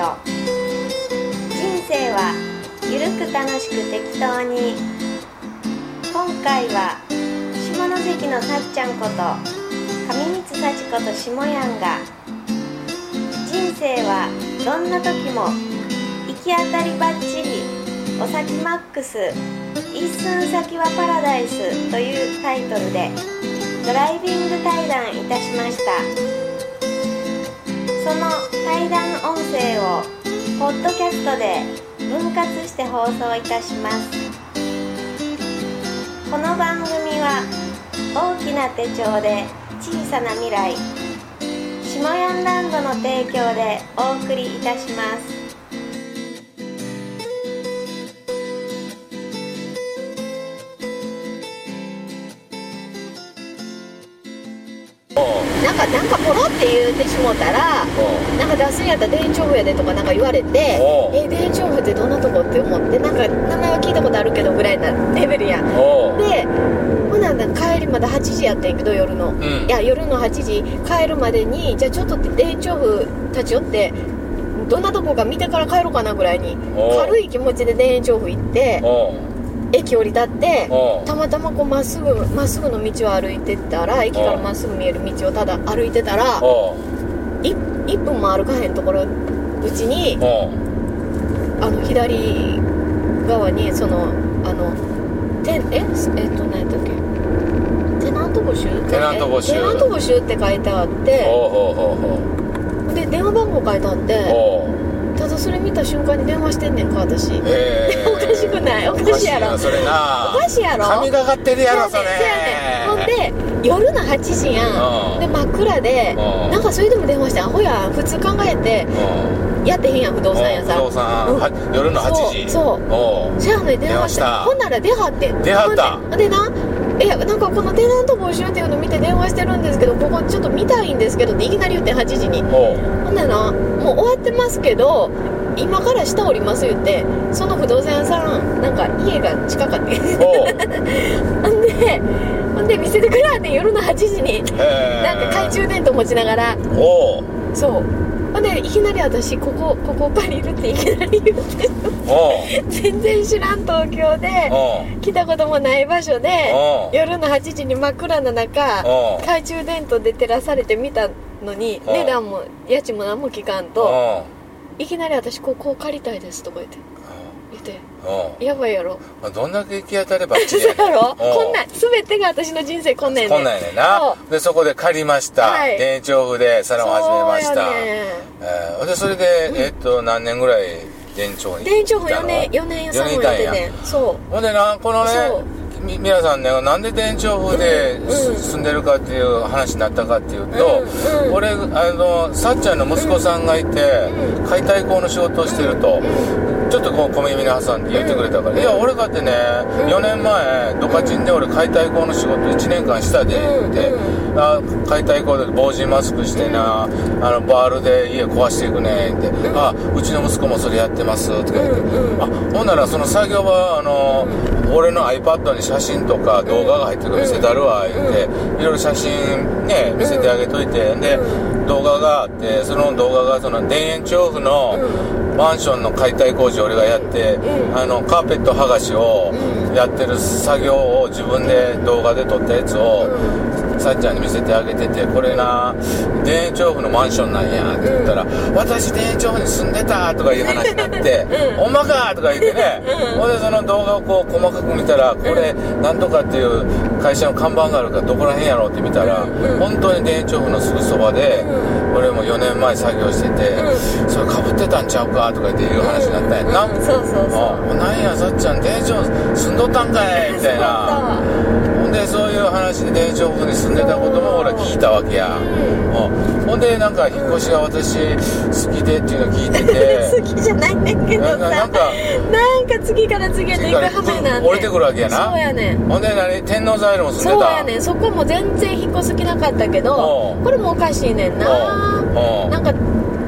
人生はゆるく楽しく適当に。今回は下関のさっちゃんこと上光幸子と下やんが人生はどんな時も行き当たりばっちりお先マックス一寸先はパラダイスというタイトルでドライビング対談いたしました。その対談音声をポッドキャストで分割して放送いたします。この番組は大きな手帳で小さな未来下ヤンランドの提供でお送りいたします。なんかなんかポロって言ってしもたらなんか出すんやったら田園調布やでとかなんか言われてえ田園調布ってどんなとこって思ってなんか名前は聞いたことあるけどぐらいなレベルやでほな帰りまだ8時やってんけど夜の、ん。いや夜の8時。帰るまでにじゃあちょっと田園調布立ち寄ってどんなとこか見てから帰ろうかなぐらいに軽い気持ちで田園調布行って駅降り立ってたまたまこうまっすぐまっすぐの道を歩いてたら駅からまっすぐ見える道をただ歩いてたらおう 1, 1分も歩かへんところうちにあの左側にそのあのてんええっと何やったっけ？テナント募集？テナント募集。えテナント募集って書いてあってで電話番号書いてあってただそれ見た瞬間に電話してんねんか私。へえ。おかしくない。おかしいやろ。おかしなそれな。おかしいやろ。神がかってるやろそれそうやねん。ほんで夜の8時やうん。んで真っ暗でうん。なんかそれでも電話してアホやん普通考えてうん。やってへんやん不動産屋さん。不動産うん。は夜の8時。そうそう。おうじゃあね電話した。ほんなら出はって出はった。ででなえなんかこのテナント募集っていうの見て電話してるんですけどここちょっと見たいんですけどっていきなり言って8時に。ほんならもう終わってますけど今から下降ります言ってその不動産屋さんなんか家が近かって ほんでほんで見せてくれはってん夜の8時になんか懐中電灯持ちながら。そう。ほんでいきなり私ここここ借りるっていきなり言って。全然知らん東京で来たこともない場所で夜の8時に真っ暗な中懐中電灯で照らされて見たのに値段も家賃も何も聞かんといきなり私ここ借りたいですとか言って。言って。やばいやろ。まあどんだけ行き当たればそうやろ。こんなん全てが私の人生こんなんやねこんなんやねんな。でそこで借りました。はい。田園調布でサロンを始めました。そうやねえーでそれでえっと何年ぐらい田園調布に？田園調布4行ったの年。4年や4 3年やって年いたんや。ねそほんでなこのねそう。み皆さんねなんで田園調布でうんうん。住んでるかっていう話になったかっていうと、うんうん。俺あのさっちゃんの息子さんがいて、うん。解体工の仕事をしてると、ちょっとこう小耳に挟んで言ってくれたから「いや俺かってね、4年前ドカチンで俺解体工の仕事1年間したで」うんって、あ解体工で防塵マスクしてな、あのバールで家壊していくねって「あうちの息子もそれやってます」とか言って、あほんならその作業はあの、俺の iPad に写真とか動画が入ってるから見せたるわ言って、いろいろ写真ね見せてあげといて、で、動画があってその動画がその田園調布のマンションの解体工事を俺がやって、うん。あのカーペット剥がしをやってる作業を自分で動画で撮ったやつを、さっちゃんに見せてあげててこれな田園調布のマンションなんやって言ったら、私田園調布に住んでたとかいう話になって、うん。ほんまかとか言ってね、うん。ほんでその動画をこう細かく見たら、これなんとかっていう会社の看板があるからどこら辺やろうって見たら、うん。本当に田園調布のすぐそばで、う俺も4年前作業してて、うそれかぶってたんちゃうかとか言っていう話になったんや。ん。な、うんそうそうそう。あなんやさっちゃん田園調布住んどったんかいみたいな。ほんでそういう話で田園調布に住んでたことも俺は聞いたわけや、うん。ほんでなんか引っ越しが私好きでっていうの聞いてて。好きじゃないんだけどさ。ななんかなんか次から次へと行くはめなんで降りてくるわけやな。そうやねん。ほんで何天王ザイルも住んでた？そうやねん。そこも全然引っ越す気なかったけどこれもおかしいねんな。なんか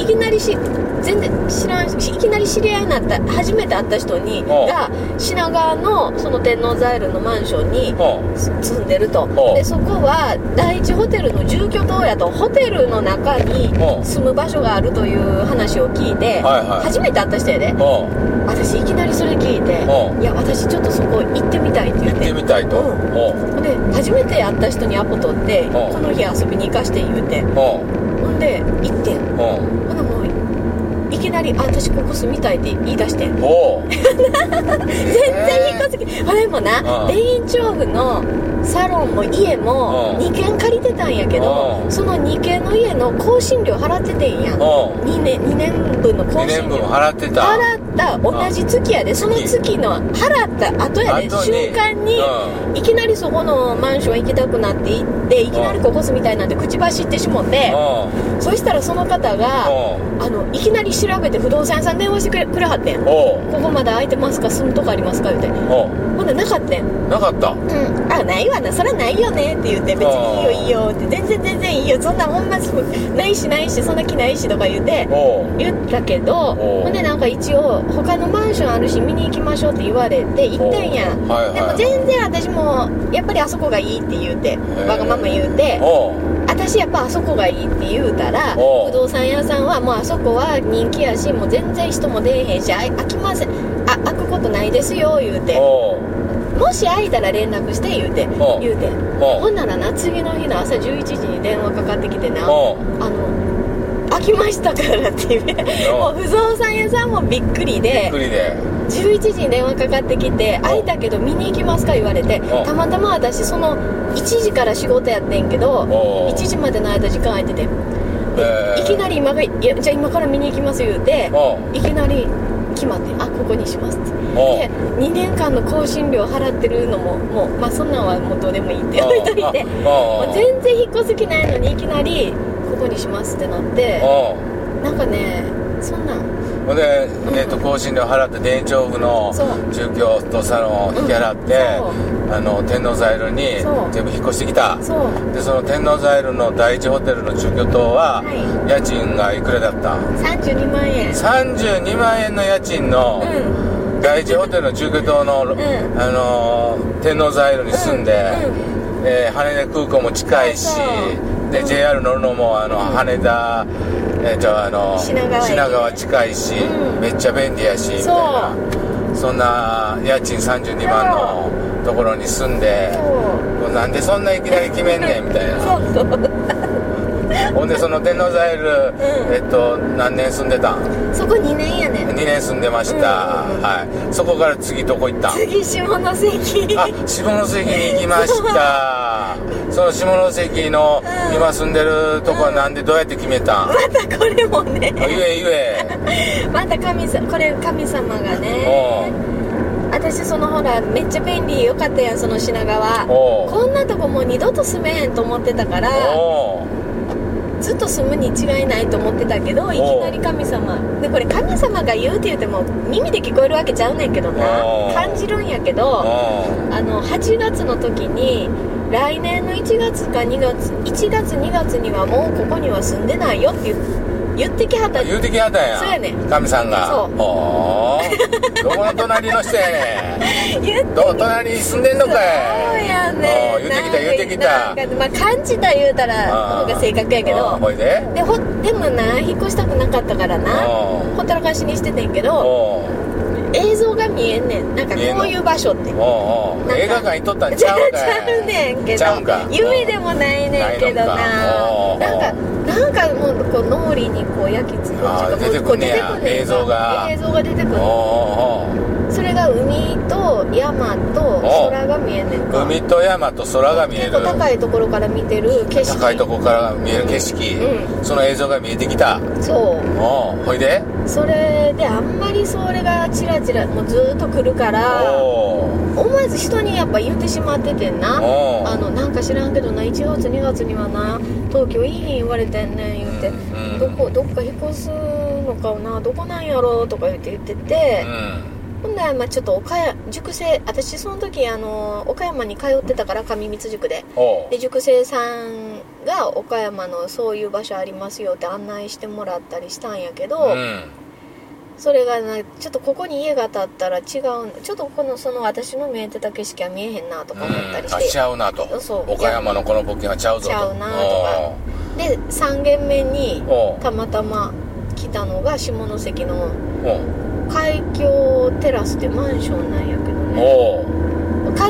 いきなりし全然知らんしいきなり知り合いになった初めて会った人にが品川のその天王ザイルのマンションに住んでると。でそこは第一ホテルの住居棟やとホテルの中に住む場所があるという話を聞いて、はいはい。初めて会った人やで。私いきなりそれ聞いていや私ちょっとそこ行ってみたいって言行っっててみたいと。うん。で初めて会った人にアポ取ってこの日遊びに行かして言うてで行ってほんでもういきなり「あ私ここ住みたい」って言い出してん。全然引っ越す気ほれもなうん。田園調布のサロンも家もうん。2軒借りてたんやけどうん。その2軒の家の更新料払っててんやん。おう2年 ,2 年分の更2年分新料払ってた。払った同じ月やでその月の払った後やで瞬間にういきなりそこのマンション行きたくなって行っていきなりここ住みたいなんて口走ってしもってそしたらその方があのいきなり調べて不動産屋さん電話してくれはってん。ここまだ空いてますか住むとこありますか言うて。おうほんでなかったん。なかった。うん、あないわなそれはないよねって言って別にいいよいいよって全然全然いいよ。そんなほんまないしないしそんな気ないしとか言って言ったけどほんでなんか一応他のマンションあるし見に行きましょうって言われて行ってんや。んおうはいはい。でも全然私もやっぱりあそこがいいって言うてー。わがまま言うて私やっぱあそこがいいって言うたら不動産屋さんはもうあそこは人気やしもう全然人も出えへんしあ飽きません。あ開くことないですよ言うて。もし開いたら連絡して言うて。言うて。ほんならな次の日の朝11時に電話かかってきてな。あの開きましたからって言う。お。もう不動産屋さんもびっくりびっでくりで。11時に電話かかってきて「開いたけど見に行きますか?」言われてお。たまたま私その1時から仕事やってんけどお。う1時までの間時間空いててでへー。いきなり今が「いやじゃあ今から見に行きます」言うていきなり決まって「あここにします」って。で2年間の更新料払ってるのももうまあそんなんはもうどうでもいいって置いといて全然引っ越す気ないのにいきなりここにしますってなってなんかねそんなん。ほんで、えー、と更新料払って田園調布の住居とサロンを引き払って、う。んあの天王ザイルに全部引っ越してきた。でその天王ザイルの第一ホテルの住居棟は、は家賃がいくらだった32万円。32万円の家賃のうん第一ホテルの住居棟の、ん。あのー天王ザイルに住んで、うんえー羽田空港も近いしで、JR 乗るのもあの、羽田、えーじゃああの品川駅。近いし、うん。めっちゃ便利やしみたいな。そんな家賃32万のところに住んでなんでそんないきなり決めんねんみたいな。そうそう ほんでその天王ザイル、うん。えっと何年住んでたん？そこ2年やねん。2年住んでました、はい。そこから次どこ行ったん？次下関。あ下関に行きました。その下関のうん。今住んでるとこはなんでどうやって決めたん、またこれもね。あ言え言え。また神様これ神様がおね私そのほらめっちゃ便利よかったやんその品川。こんなとこもう二度と住めへんと思ってたからずっと住むに違いないと思ってたけどいきなり神様。でこれ神様が言うって言っても耳で聞こえるわけちゃうねんけどな。感じるんやけどあの8月の時に来年の1月か2月1月2月にはもうここには住んでないよって言言ってきはった。言うてきはったんや。そうやね。ん神さんが。そう。おー。どこの隣の人や。ね ん言ってど隣に住んでんのかい。そうやね言ってきた言ってきた。まあ感じた言うたらあー。方が正確やけど。ほいで。でほでもな引っ越したくなかったからな。おほったらかしにしててんけど映像が見えんねん。なんかこういう場所って。おう映画館行っとったんちゃうかい。ちゃうねんけど。夢でもないねんけどな。なんかなんかもうこう脳裏にこう焼き付いて出てくんねん映像が。映像が出てくる。それが海と山と空が見えんねんか。海と山と空が見える。結構高いところから見てる景色。高いとこから見える景色、うその映像が見えてきた。そう。おう。ほいで？それであんまりそれがチラチラもうずっと来るから思わず人にやっぱ言ってしまっててんな。あのなんか知らんけどな1月2月にはな東京いい日言われてんねん言って、うんどこどっか引っ越すのかなどこなんやろとか言って言っててう、ん。ほんならまあちょっと岡山塾生私その時あの岡山に通ってたから上光塾で。で塾生さんが岡山のそういう場所ありますよって案内してもらったりしたんやけど、うん。それがなちょっとここに家が建ったら違うちょっとこのその私の見えてた景色は見えへんなとか思ったりうん。あして、ちゃうなと。岡山のこの物件はちゃうぞと。ちゃうなとか。で3軒目にたまたま来たのが下関の海峡テラスってマンションなんやけどね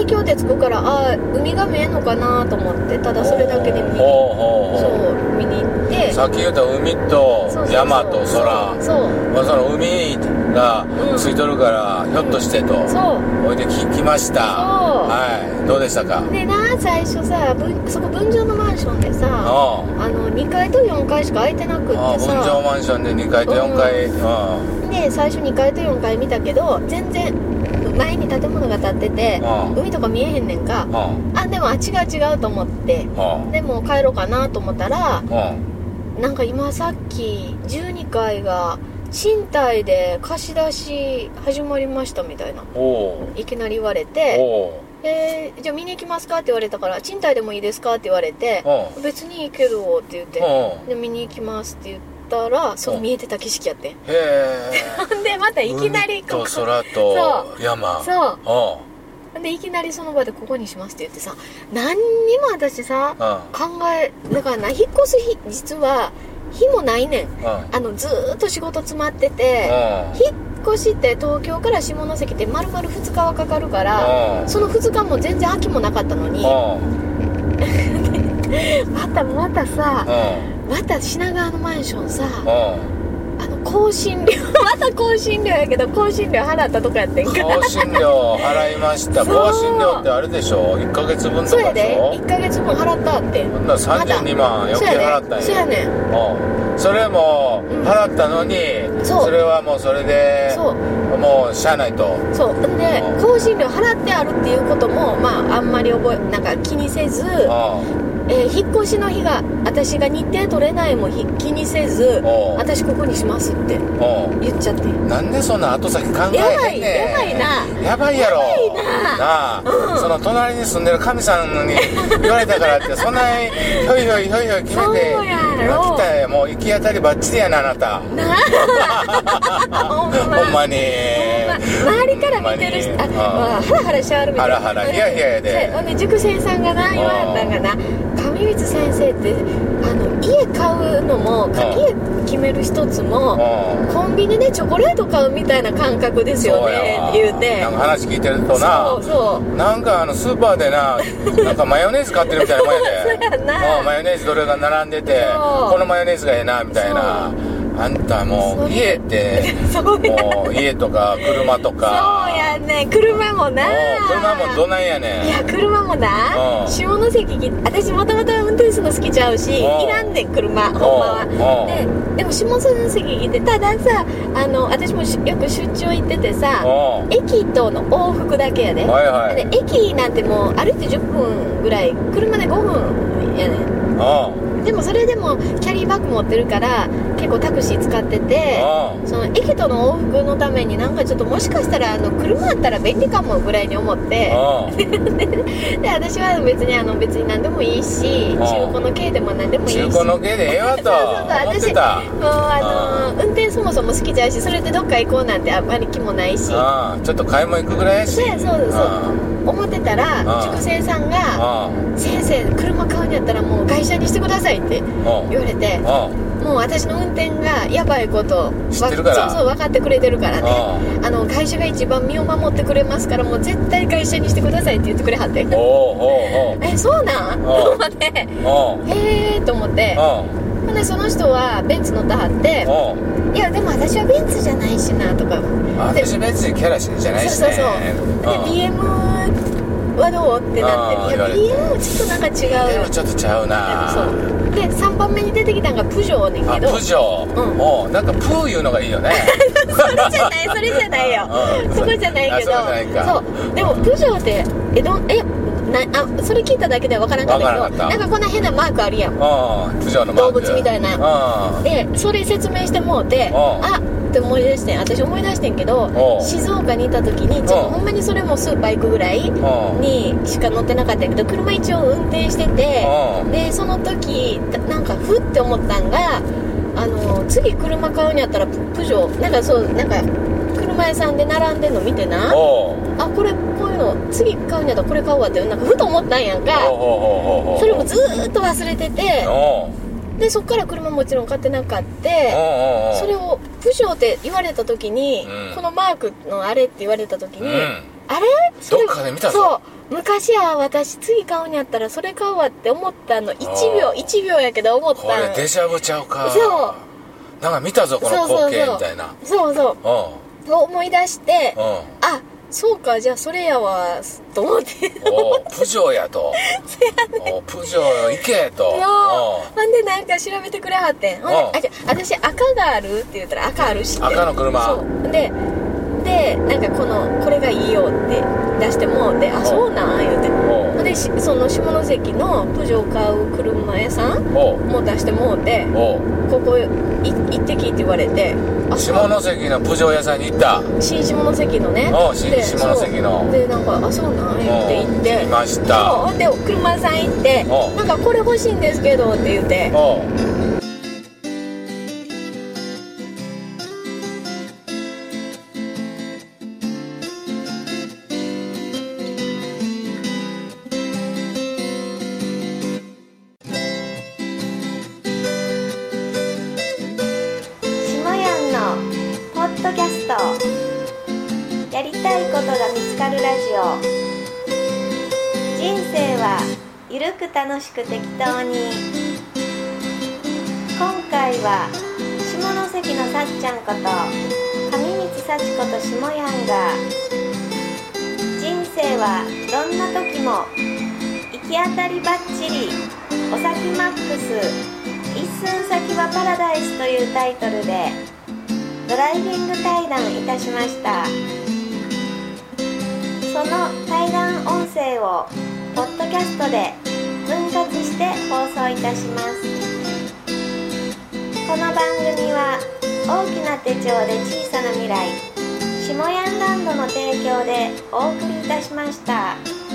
海峡ってつくからああ海が見えんのかなと思ってただそれだけで見にそう見に行って。さっき言った海と山と空。そうまあその海がうんついとるから、ひょっとしてと。そう。おいで聞きました。はいどうでしたか？でな最初さ分そこ分譲のマンションでさああの2階と4階しか空いてなくってああ分さ譲マンションで2階と4階。うん。で最初2階と4階見たけど全然前に建物が建っててうん海とか見えへんねんか。うんあでもあ違う違うと思って。うんでもう帰ろうかなと思ったらうんなんか今さっき12階が賃貸で貸し出し始まりましたみたいな。いきなり言われて。おう「えーじゃあ見に行きますか?」って言われたから「賃貸でもいいですか?」って言われてう「別にいいけど」って言って。うんで見に行きますって言ったらそううん見えてた景色やってん。へえ。ほ んでまたいきなりこ海こと空と山。そう。おう。でいきなりその場でここにしますって言ってさ何にも私さうん考えだからな引っ越す日実は日もないねん。うんあのずーっと仕事詰まってて引っ越しって東京から下関って丸々2日はかかるからうんその2日も全然空きもなかったのにうん またまたさうんまた品川のマンションさうん。あの更新料 また更新料やけど更新料払ったとこやってんか更新料払いました。そう。更新料ってあれでしょ？1ヶ月分とそうやで。かでしょ1ヶ月分払ったって。ほんなら32万余計払ったんや。そうやね。んうん。それもうん。払ったのに、そう。れはもうそれでそう。もうしゃあないと。そう。でうん。更新料払ってあるっていうこともまああんまり覚えなんか気にせず、うえー引っ越しの日が私が日程取れないもひ気にせず私ここにしますってんう。ん言っちゃって。なんでそんな後先考えへんねん。やばいな。やばいやろ。な。なあ、その隣に住んでる神さんに 言われたからってそんなにひょいひょいひょいひょい決めて来たよ。もう行き当たりばっちりやなあなた。なあ。ほんま。に。ま。周りから見てる人あ、まあ、ハラハラしはるみたいな。ハラハラヒヤヒヤや。でほんで塾生さんがな言われたんがな上光先生ってあの家買うのもん家決める一つもうんコンビニでチョコレート買うみたいな感覚ですよねわって言うて。なんか話聞いてるとなそうそう。なんかあのスーパーでな なんかマヨネーズ買ってるみたいなもんやで。そうやな。うんマヨネーズどれが並んでてこのマヨネーズがええなみたいなあんたもそうれ家って そうやもう家とか車とか。そうやね。車もな。車もどないやねん。いや車もな。うん。下関来私もともと運転するの好きちゃうしいうん。らんねん車。ほんまは。うん。ででも下関来てたださあの私もしよく出張行っててさうん。駅との往復だけやで。はいはい。で駅なんてもう歩いて10分ぐらい車で5分やねん。でもそれでもキャリーバッグ持ってるから結構タクシー使っててうんその駅との往復のためになんかちょっともしかしたらあの車あったら便利かもぐらいに思って。で私は別にあの別に何でもいいしん中古の軽でも何でもいいし。中古の毛でええわと そうそうそう思って私たもうあの運転そもそも好きじゃうしそれでどっか行こうなんてあんまり気もないし。うんちょっと買い物行くぐらいやし。そうやそうそう。思ってたらうん塾生さんがうん「先生車買うんやったらもう会社にしてください」ってうん言われて。うんもう私の運転がやばいこと知ってるから。そうそう分かってくれてるからね。あの会社が一番身を守ってくれますからもう絶対会社にしてくださいって言ってくれはって。えそうなん？ん と思って。へえと思って。ほんでその人はベンツ乗ってはっていやでも私はベンツじゃないしなとか。で私別にキャラじゃないしね。そうそうそう。で BM はどう？ってなって。いや BM もちょっとなんか違でもうちょっとちゃうな。そうで3番目に出てきたのがプジョーねんあけど。プジョー、うん。おうなんかプーいうのがいいよね。それじゃないそれじゃないよ。うん。そこじゃないけど。あそう。でもプジョーってえどんえなあそれ聞いただけでは分からんかったけどなんかこんな変なマークあるやん。動物みたいな。うんでそれ説明してもうてうんあって思い出してん。私思い出してんけどうん静岡にいた時にちょっとうんほんまにそれもスーパー行くぐらいうんにしか乗ってなかったけど車一応運転しててうんでその時だなんかふって思ったんがあの次車買うんやったらププジョーなんかそうなんか車屋さんで並んでんの見てな。あこれこの次買うんやったらこれ買うわってなんかふと思ったんやんか。おうおうおうおうおう。それもずーっと忘れてて。おうでそっから車もちろん買ってなかっおうておうおうそれをプジョーって言われた時に、うん。このマークのあれって言われた時に、うん。あれ？それどっかで見たぞ。そう。昔は私次買うんやったらそれ買うわって思ったの1秒あー1秒やけど思ったこれデジャブちゃうか。そう。なんか見たぞこの光景みたいな。そうそう。うん。思い出してうん。あそうかじゃあそれやわと思って。おうプジョーやと。おうプジョー行けと。ほんでなんか調べてくれはってん。ほんでう。んあじゃあ私赤があるって言ったら赤あるし赤の車。そう。ででなんかこのこれがいいよって出してもであそうなんでしその下関のプジョー買う車屋さんおう。も出してもうておう。ここい行ってきって言われてあ下関のプジョー屋さんに行った。新下関のね。おう新で下関の。そう。でなんかあそうなん言って行って。おう来ましそう。たほんで車屋さん行っておう。なんかこれ欲しいんですけどって言って。おうゆるく楽しく適当に。今回は下関のさっちゃんこと上光幸子と下やんが人生はどんな時も行き当たりばっちりお先マックス一寸先はパラダイスというタイトルでドライビング対談いたしました。その対談音声をポッドキャストで分割して放送いたしますこの番組は大きな手帳で小さな未来下ヤンランドの提供でお送りいたしました。